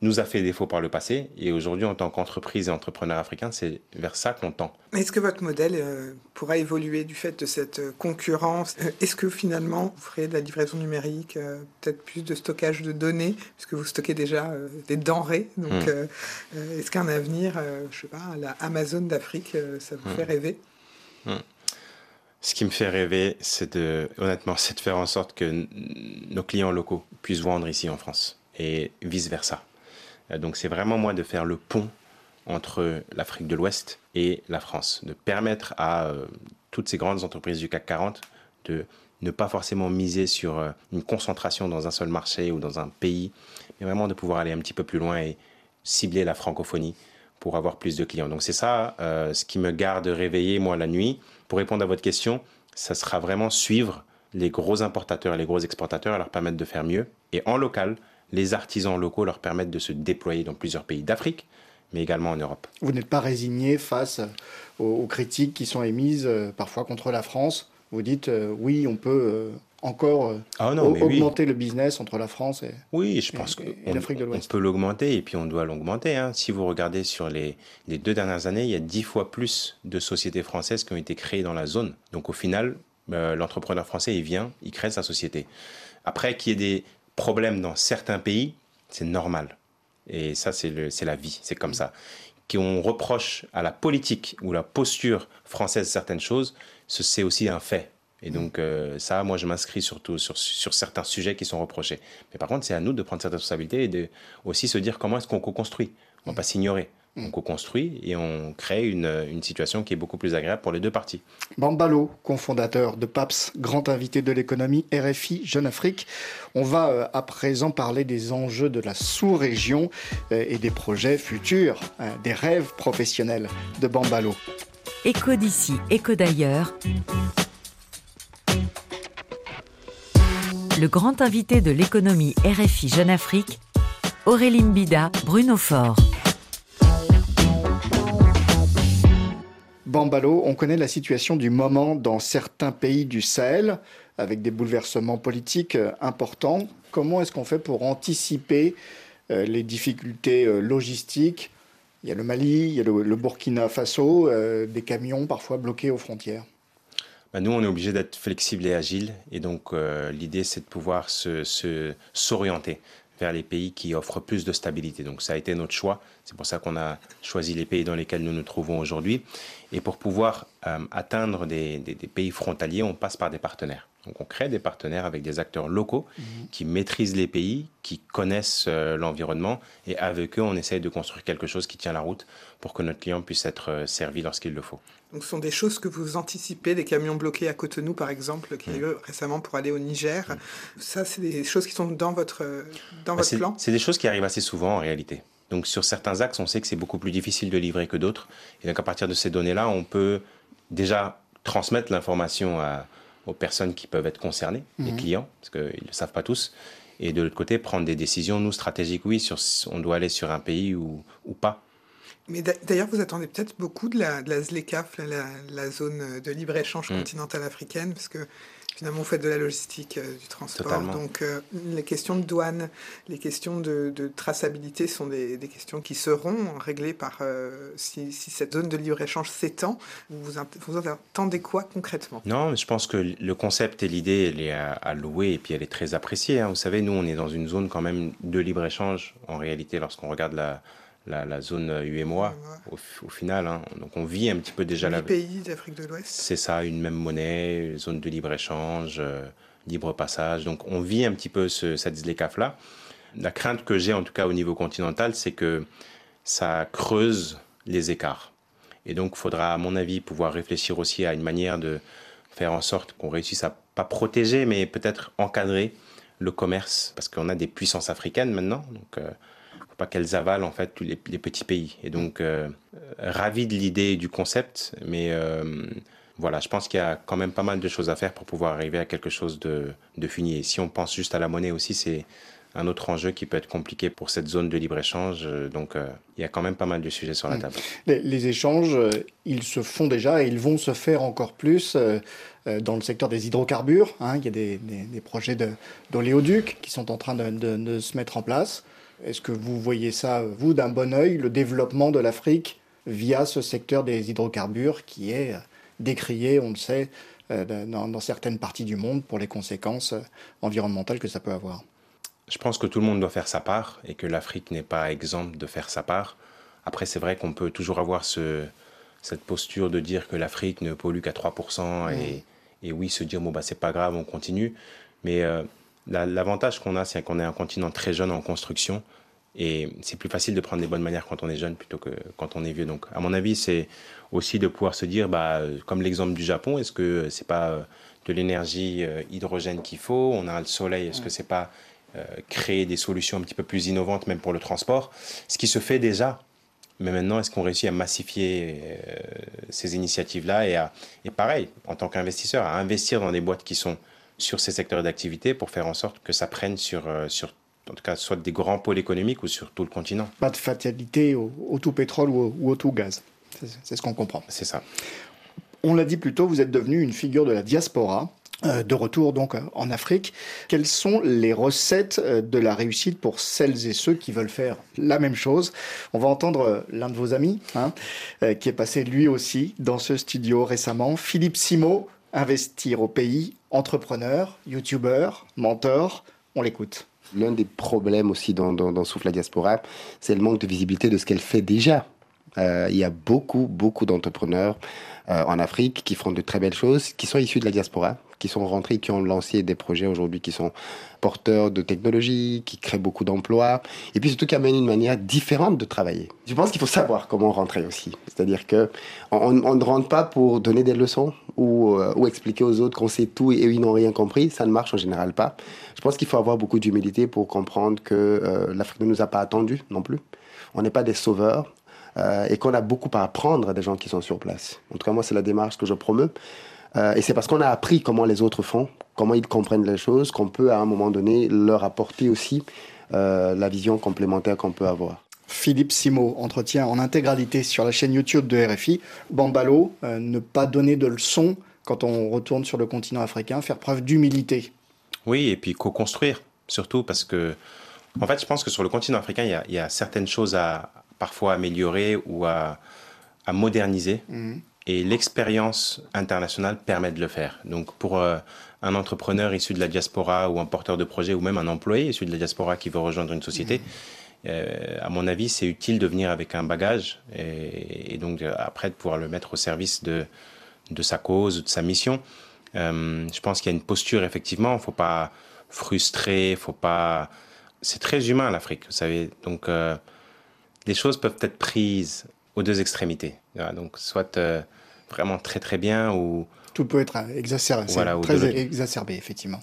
nous a fait défaut par le passé. Et aujourd'hui, en tant qu'entreprise et entrepreneur africain, c'est vers ça qu'on tend. Est-ce que votre modèle euh, pourra évoluer du fait de cette euh, concurrence? Euh, Est-ce que finalement, vous ferez de la livraison numérique, peut-être plus de stockage de données, puisque vous stockez déjà des denrées Donc, hmm. est-ce qu'un avenir, je sais pas, la Amazon d'Afrique, ça vous hmm. fait rêver? Hmm. Ce qui me fait rêver, c'est de, honnêtement, c'est de faire en sorte que nos clients locaux puissent vendre ici en France et vice versa. Euh, donc c'est vraiment moi de faire le pont entre l'Afrique de l'Ouest et la France, de permettre à euh, toutes ces grandes entreprises du CAC 40 de ne pas forcément miser sur euh, une concentration dans un seul marché ou dans un pays, mais vraiment de pouvoir aller un petit peu plus loin et cibler la francophonie pour avoir plus de clients. Donc c'est ça ce qui me garde réveillé moi la nuit. Pour répondre à votre question, ça sera vraiment suivre les gros importateurs et les gros exportateurs et leur permettre de faire mieux. Et en local, les artisans locaux leur permettent de se déployer dans plusieurs pays d'Afrique, mais également en Europe. Vous n'êtes pas résigné face aux, critiques qui sont émises euh, parfois contre la France. Vous dites euh, oui, on peut euh, encore ah augmenter le business entre la France et, oui, je pense l'Afrique de l'Ouest. On peut l'augmenter et puis on doit l'augmenter. Hein. Si vous regardez sur les, les deux dernières années, il y a dix fois plus de sociétés françaises qui ont été créées dans la zone. Donc au final, l'entrepreneur français, il vient, il crée sa société. Après, qu'il y ait des problème dans certains pays, c'est normal. Et ça, c'est la vie, c'est comme ça. Qu'on reproche à la politique ou la posture française certaines choses, c'est aussi un fait. Et donc euh, ça, moi, je m'inscris surtout sur, sur certains sujets qui sont reprochés. Mais par contre, c'est à nous de prendre cette responsabilité et de aussi se dire comment est-ce qu'on co-construit. On ne va pas s'ignorer. On co-construit et on crée une, situation qui est beaucoup plus agréable pour les deux parties. Bambalo, cofondateur de PAPS, grand invité de l'économie RFI Jeune Afrique. On va euh, à présent parler des enjeux de la sous-région euh, et des projets futurs, hein, des rêves professionnels de Bambalo. Écho d'ici, écho d'ailleurs. Le grand invité de l'économie RFI Jeune Afrique, Aurélie Mbida, Bruno Fort. Bambalo, on connaît la situation du moment dans certains pays du Sahel, avec des bouleversements politiques euh, importants. Comment est-ce qu'on fait pour anticiper euh, les difficultés euh, logistiques? Il y a le Mali, il y a le, Burkina Faso, des camions parfois bloqués aux frontières. Bah, nous, on est obligé d'être flexible et agile. Et donc, l'idée, c'est de pouvoir s'orienter vers les pays qui offrent plus de stabilité. Donc ça a été notre choix. C'est pour ça qu'on a choisi les pays dans lesquels nous nous trouvons aujourd'hui. Et pour pouvoir euh, atteindre des, pays frontaliers, on passe par des partenaires. Donc on crée des partenaires avec des acteurs locaux mhm. qui maîtrisent les pays, qui connaissent euh, l'environnement et avec eux on essaye de construire quelque chose qui tient la route pour que notre client puisse être euh, servi lorsqu'il le faut. Donc ce sont des choses que vous anticipez, des camions bloqués à Cotonou par exemple, qui a eu récemment pour aller au Niger. Ça c'est des choses qui sont dans votre, dans bah, votre plan? C'est des choses qui arrivent assez souvent en réalité. Donc sur certains axes, on sait que c'est beaucoup plus difficile de livrer que d'autres. Et donc à partir de ces données-là, on peut déjà transmettre l'information aux personnes qui peuvent être concernées, les mhm. clients, parce qu'ils ne le savent pas tous. Et de l'autre côté, prendre des décisions, nous, stratégiques, oui, sur on doit aller sur un pays ou, ou pas. Mais d'ailleurs, vous attendez peut-être beaucoup de la, de la ZLECAF, la, zone de libre-échange mm. continentale africaine, parce que Finalement, vous faites de la logistique, euh, du transport. Donc, euh, les questions de douane, les questions de, traçabilité sont des, questions qui seront réglées par euh, si, cette zone de libre-échange s'étend. Vous, vous attendez quoi concrètement? Non, je pense que le concept et l'idée, elle est à, louer et puis elle est très appréciée. Hein. Vous savez, nous, on est dans une zone quand même de libre-échange. En réalité, lorsqu'on regarde la, la, zone UMOA au, au final. Hein. Donc on vit un petit peu déjà là. Les pays d'Afrique de l'Ouest. C'est ça, une même monnaie, zone de libre-échange, euh, libre passage. Donc on vit un petit peu ce, cette ZLECAF-là. La crainte que j'ai en tout cas au niveau continental, c'est que ça creuse les écarts. Et donc il faudra à mon avis pouvoir réfléchir aussi à une manière de faire en sorte qu'on réussisse à pas protéger, mais peut-être encadrer le commerce, parce qu'on a des puissances africaines maintenant. Donc, euh, pas qu'elles avalent en fait tous les, petits pays. Et donc, euh, ravi de l'idée du concept, mais euh, voilà, je pense qu'il y a quand même pas mal de choses à faire pour pouvoir arriver à quelque chose de, de fini. Et si on pense juste à la monnaie aussi, c'est un autre enjeu qui peut être compliqué pour cette zone de libre-échange. Donc, euh, il y a quand même pas mal de sujets sur la mm. table. Les, échanges, ils se font déjà et ils vont se faire encore plus dans le secteur des hydrocarbures. Hein. Il y a des, des, projets d'oléoducs qui sont en train de, de, se mettre en place. Est-ce que vous voyez ça, vous, d'un bon oeil, le développement de l'Afrique via ce secteur des hydrocarbures qui est décrié, on le sait, euh, dans, certaines parties du monde pour les conséquences euh, environnementales que ça peut avoir? Je pense que tout le monde doit faire sa part et que l'Afrique n'est pas exempte de faire sa part. Après, c'est vrai qu'on peut toujours avoir ce, cette posture de dire que l'Afrique ne pollue qu'à 3% et, et, oui, se dire, bon, bah, c'est pas grave, on continue. Mais euh, L'avantage qu'on a, c'est qu'on est un continent très jeune en construction. Et c'est plus facile de prendre des bonnes manières quand on est jeune plutôt que quand on est vieux. Donc, à mon avis, c'est aussi de pouvoir se dire, bah, comme l'exemple du Japon, est-ce que c'est pas euh, de l'énergie euh, hydrogène qu'il faut? On a le soleil, est-ce que c'est pas euh, créer des solutions un petit peu plus innovantes, même pour le transport? Ce qui se fait déjà. Mais maintenant, est-ce qu'on réussit à massifier ces initiatives-là et, à, et pareil, en tant qu'investisseur, à investir dans des boîtes qui sont sur ces secteurs d'activité pour faire en sorte que ça prenne sur, euh, sur en tout cas, soit des grands pôles économiques ou sur tout le continent. Pas de fatalité au, tout pétrole ou au, tout gaz. C'est ce qu'on comprend. C'est ça. On l'a dit plus tôt, vous êtes devenu une figure de la diaspora. Euh, de retour donc en Afrique. Quelles sont les recettes euh, de la réussite pour celles et ceux qui veulent faire la même chose? On va entendre l'un de vos amis, hein, qui est passé lui aussi dans ce studio récemment, Philippe Simo, investir au pays, entrepreneur, youtubeur, mentor, on l'écoute. L'un des problèmes aussi dans, dans, Souffle la Diaspora, c'est le manque de visibilité de ce qu'elle fait déjà. Euh, il y a beaucoup, beaucoup d'entrepreneurs euh, en Afrique qui font de très belles choses, qui sont issus de la diaspora, qui sont rentrés, qui ont lancé des projets aujourd'hui qui sont porteurs de technologie, qui créent beaucoup d'emplois, et puis surtout qui amènent une manière différente de travailler. Je pense qu'il faut savoir comment rentrer aussi. C'est-à-dire que on, ne rentre pas pour donner des leçons ou, euh, expliquer aux autres qu'on sait tout et eux ils n'ont rien compris. Ça ne marche en général pas. Je pense qu'il faut avoir beaucoup d'humilité pour comprendre que euh, l'Afrique ne nous a pas attendus non plus. On n'est pas des sauveurs. Euh, et qu'on a beaucoup à apprendre des gens qui sont sur place. En tout cas, moi, c'est la démarche que je promeux. Euh, et c'est parce qu'on a appris comment les autres font, comment ils comprennent les choses, qu'on peut à un moment donné leur apporter aussi euh, la vision complémentaire qu'on peut avoir. Philippe Simo, entretien en intégralité sur la chaîne YouTube de RFI. Bambalo, euh, ne pas donner de leçons quand on retourne sur le continent africain, faire preuve d'humilité. Oui, et puis co-construire, surtout parce que, en fait, je pense que sur le continent africain, il y a, certaines choses à parfois améliorer ou à, moderniser. Mhm. Et l'expérience internationale permet de le faire. Donc, pour euh, un entrepreneur issu de la diaspora ou un porteur de projet ou même un employé issu de la diaspora qui veut rejoindre une société, mhm. euh, à mon avis, c'est utile de venir avec un bagage et, donc euh, après de pouvoir le mettre au service de, de sa cause, ou de sa mission. je pense qu'il y a une posture, effectivement, il ne faut pas frustrer, faut pas... C'est très humain l'Afrique, vous savez. Donc, les choses peuvent être prises aux deux extrémités. Donc, soit vraiment très très bien ou tout peut être exacerbé, très exacerbé effectivement.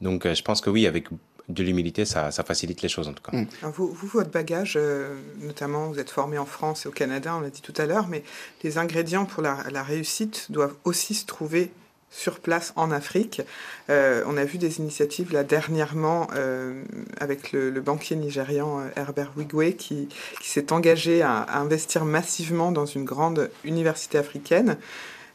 Donc euh, je pense que oui, avec de l'humilité, ça, ça, facilite les choses en tout cas. Mm. Vous, vous, votre bagage, euh, notamment, vous êtes formé en France et au Canada, on l'a dit tout à l'heure, mais les ingrédients pour la, la, réussite doivent aussi se trouver sur place en Afrique. Euh, on a vu des initiatives là dernièrement euh, avec le, banquier nigérian euh, Herbert Wigwe qui, s'est engagé à, investir massivement dans une grande université africaine,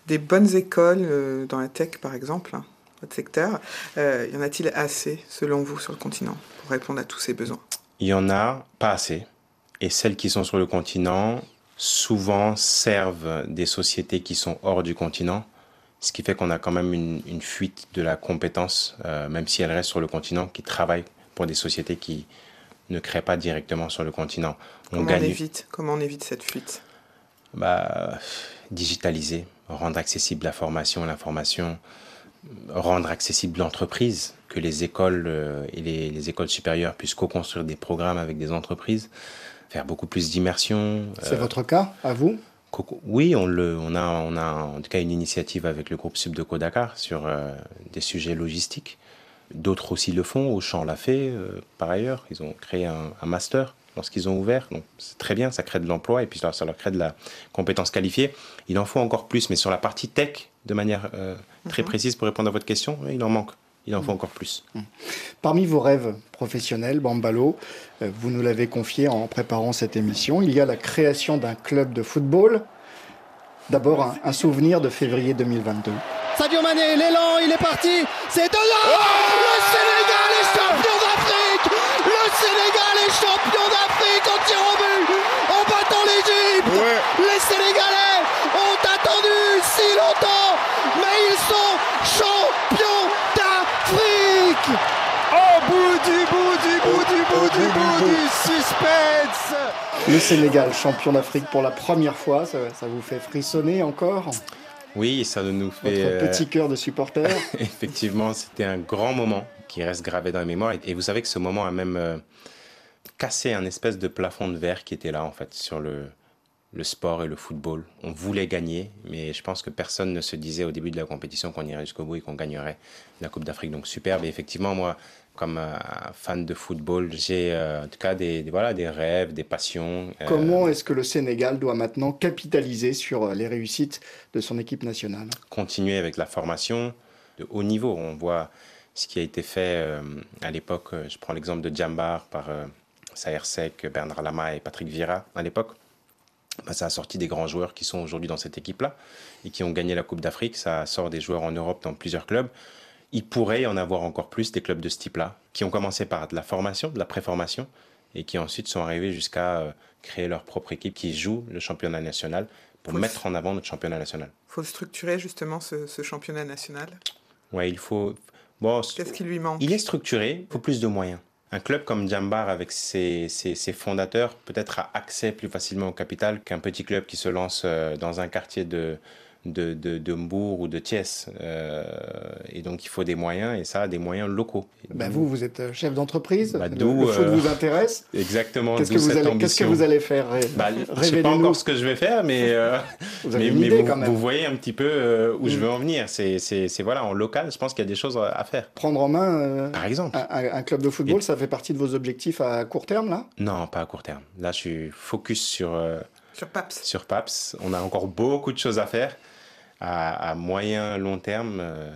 des bonnes écoles dans la tech par exemple, hein, votre secteur. y en a-t-il assez selon vous sur le continent pour répondre à tous ces besoins? Il y en a pas assez. Et celles qui sont sur le continent souvent servent des sociétés qui sont hors du continent ce qui fait qu'on a quand même une, fuite de la compétence, euh, même si elle reste sur le continent, qui travaille pour des sociétés qui ne créent pas directement sur le continent. On Comment, on évite Comment on évite cette fuite? Bah, Digitaliser, rendre accessible la formation, l'information, rendre accessible l'entreprise, que les écoles euh, et les, les, écoles supérieures puissent co-construire des programmes avec des entreprises, faire beaucoup plus d'immersion. C'est euh, votre cas, à vous? Oui, on, le, on, a, on a en tout cas une initiative avec le groupe Subdeco Dakar sur euh, des sujets logistiques. D'autres aussi le font. Auchan l'a fait euh, par ailleurs. Ils ont créé un, master lorsqu'ils ont ouvert. Donc c'est très bien, ça crée de l'emploi et puis ça, leur crée de la compétence qualifiée. Il en faut encore plus, mais sur la partie tech, de manière euh, très mhm. précise pour répondre à votre question, il en manque il en faut encore plus. Mmh. Parmi vos rêves professionnels, Bambalo, euh, vous nous l'avez confié en préparant cette émission, il y a la création d'un club de football. D'abord, un, souvenir de février 2022. Sadio Mané, l'élan, il est parti, c'est dedans oh Le Sénégal est champion d'Afrique Le Sénégal est champion d'Afrique en tir au but en battant l'Égypte Les Sénégalais ont attendu si longtemps, mais ils sont champions au bout du bout du bout du bout du bout du suspense Le Sénégal, champion d'Afrique pour la première fois, ça, vous fait frissonner encore Oui, ça nous fait... Votre euh, petit cœur de supporter Effectivement, c'était un grand moment qui reste gravé dans la mémoire. Et vous savez que ce moment a même euh, cassé un espèce de plafond de verre qui était là, en fait, sur le, le sport et le football. On voulait gagner, mais je pense que personne ne se disait au début de la compétition qu'on irait jusqu'au bout et qu'on gagnerait la Coupe d'Afrique. Donc superbe. Et effectivement, moi, comme euh, fan de football, j'ai euh, en tout cas des, voilà, des rêves, des passions. Euh. Comment est-ce que le Sénégal doit maintenant capitaliser sur les réussites de son équipe nationale? Continuer avec la formation de haut niveau. On voit ce qui a été fait à l'époque. Je prends l'exemple de Djambar par Saher Sek, Bernard Lama et Patrick Vieira à l'époque bah, ça a sorti des grands joueurs qui sont aujourd'hui dans cette équipe-là et qui ont gagné la Coupe d'Afrique. Ça sort des joueurs en Europe dans plusieurs clubs. Il pourrait y en avoir encore plus des clubs de ce type-là, qui ont commencé par de la formation, de la préformation, et qui ensuite sont arrivés jusqu'à euh, créer leur propre équipe qui joue le championnat national pour mettre en avant notre championnat national. Il faut structurer justement ce, ce championnat national? Oui, il faut... Bon, Qu'est-ce qui lui manque? Il est structuré, il faut plus de moyens. Un club comme Jambar, avec ses, fondateurs, peut-être a accès plus facilement au capital qu'un petit club qui se lance euh, dans un quartier de, de, de, Mbourg ou de Thiès. Euh, et donc, il faut des moyens, et ça, des moyens locaux. Bah vous, vous êtes euh, chef d'entreprise, bah, le, foot euh, vous intéresse. Exactement. Qu'est-ce que, vous allez, qu'est-ce que vous allez faire? Bah, Je ne sais pas encore ce que je vais faire, mais, vous, mais, vous, voyez un petit peu où je mm. veux en venir. C'est, c'est, voilà, en local, je pense qu'il y a des choses à faire. Prendre en main Par exemple. Un, club de football, ça fait partie de vos objectifs à court terme, là? Non, pas à court terme. Là, je suis focus sur... sur PAPS. Sur PAPS. On a encore beaucoup de choses à faire à, moyen, long terme, euh,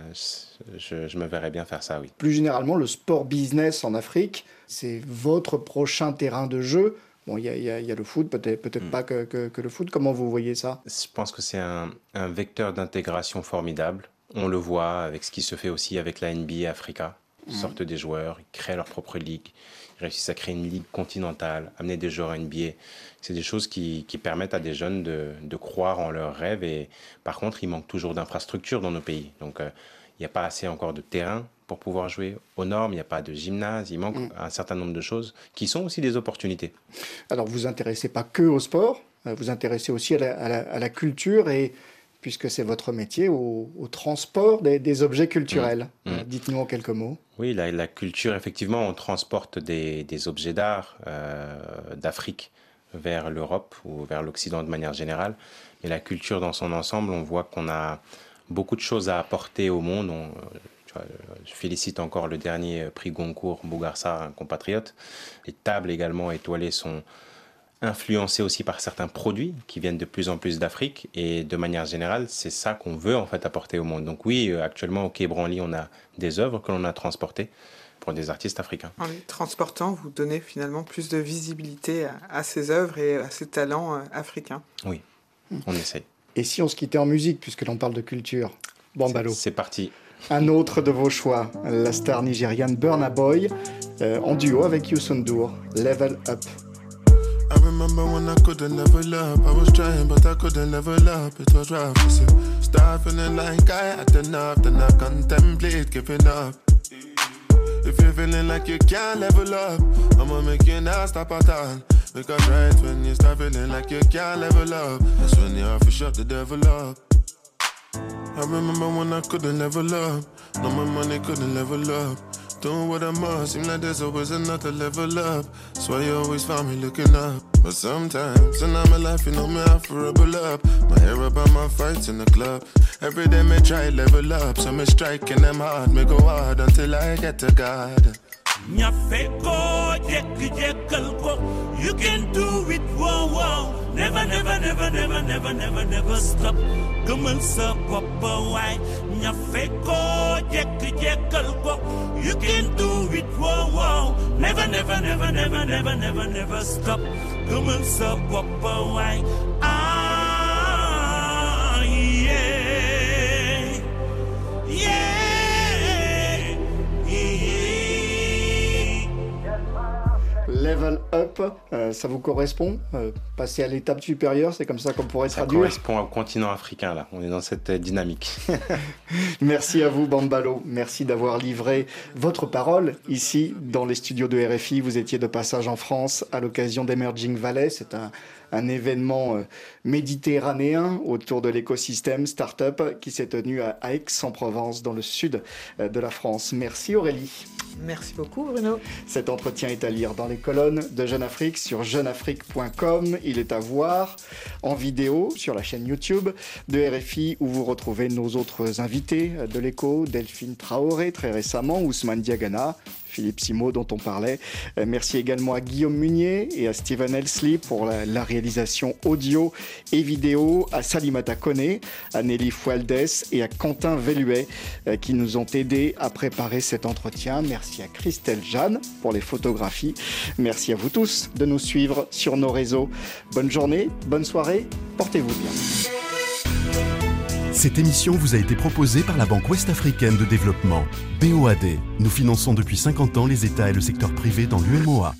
je, me verrais bien faire ça, oui. Plus généralement, le sport business en Afrique, c'est votre prochain terrain de jeu Bon, il y, a, le foot, peut-être peut-être hmm. pas que, que, le foot. Comment vous voyez ça? Je pense que c'est un, un, vecteur d'intégration formidable. On le voit avec ce qui se fait aussi avec la NBA Africa. Ils hmm. sortent des joueurs, ils créent leur propre ligue, réussissent à créer une ligue continentale, amener des joueurs NBA. C'est des choses qui, qui, permettent à des jeunes de, de, croire en leurs rêves. Et par contre, il manque toujours d'infrastructures dans nos pays. Donc, euh, il n'y a pas assez encore de terrain pour pouvoir jouer aux normes, il n'y a pas de gymnase, il manque mm. un certain nombre de choses qui sont aussi des opportunités. Alors vous vous intéressez pas que au sport, euh, vous intéressez aussi à la, culture et puisque c'est votre métier, au, transport des, objets culturels. Mm. Mm. Euh, dites-nous en quelques mots. Oui, la, culture, effectivement, on transporte des, objets d'art euh, d'Afrique vers l'Europe ou vers l'Occident de manière générale. Mais la culture dans son ensemble, on voit qu'on a beaucoup de choses à apporter au monde. Je félicite encore le dernier prix Goncourt, Bougarsa, un compatriote. Les tables également étoilées sont influencées aussi par certains produits qui viennent de plus en plus d'Afrique et de manière générale, c'est ça qu'on veut en fait apporter au monde. Donc oui, euh, actuellement au Quai Branly, on a des œuvres que l'on a transportées pour des artistes africains. En les transportant, vous donnez finalement plus de visibilité à, ces œuvres et à ces talents euh, africains. Oui, on essaye. Et si on se quittait en musique, puisque l'on parle de culture Bambalo. C'est parti un autre de vos choix, la star nigériane Burna Boy, euh, en duo avec Youssou Level Up. I remember when I couldn't level up. I was trying, but I couldn't level up. It was rough. So start feeling like I had enough, then I contemplate giving up. If you're feeling like you can't level up, I'ma make you not stop at all. Because right when you start feeling like you can't level up, that's when you have to shut the devil up. I remember when I couldn't level up. No, my money couldn't level up. Doing what I must, seem like there's always another level up. That's why you always find me looking up. But sometimes, and I'm alive, you know me, I for rebel up. My hair about my fights in the club. Every day, me try level up. So me striking them hard, me go hard until I get to God. You can do it, whoa, whoa. Never, never, never, never, never, never, never stop. Gëmal sa bopp waay You can do it, whoa, whoa. Never, never, never, never, never, never, never stop. Gëmal sa bopp waay. Level Up, euh, ça vous correspond euh, Passer à l'étape supérieure, c'est comme ça qu'on pourrait traduire Ça correspond au continent africain, là. On est dans cette euh, dynamique. Merci à vous, Bambalo. Merci d'avoir livré votre parole ici, dans les studios de RFI. Vous étiez de passage en France à l'occasion d'Emerging Valley. C'est un, un événement méditerranéen autour de l'écosystème Startup qui s'est tenu à Aix-en-Provence, dans le sud de la France. Merci Aurélie. Merci beaucoup Bruno. Cet entretien est à lire dans les colonnes de Jeune Afrique sur jeuneafrique.com. Il est à voir en vidéo sur la chaîne YouTube de RFI où vous retrouvez nos autres invités de l'écho, Delphine Traoré très récemment, Ousmane Diagana, Philippe Simo dont on parlait. Euh, merci également à Guillaume Munier et à Steven Elsley pour la, réalisation audio et vidéo, à Salimata Kone, à Nelly Fualdes et à Quentin Velluet euh, qui nous ont aidés à préparer cet entretien. Merci à Christelle Jeanne pour les photographies. Merci à vous tous de nous suivre sur nos réseaux. Bonne journée, bonne soirée, portez-vous bien. Cette émission vous a été proposée par la Banque ouest-africaine de développement, BOAD. Nous finançons depuis 50 ans les États et le secteur privé dans l'UMOA.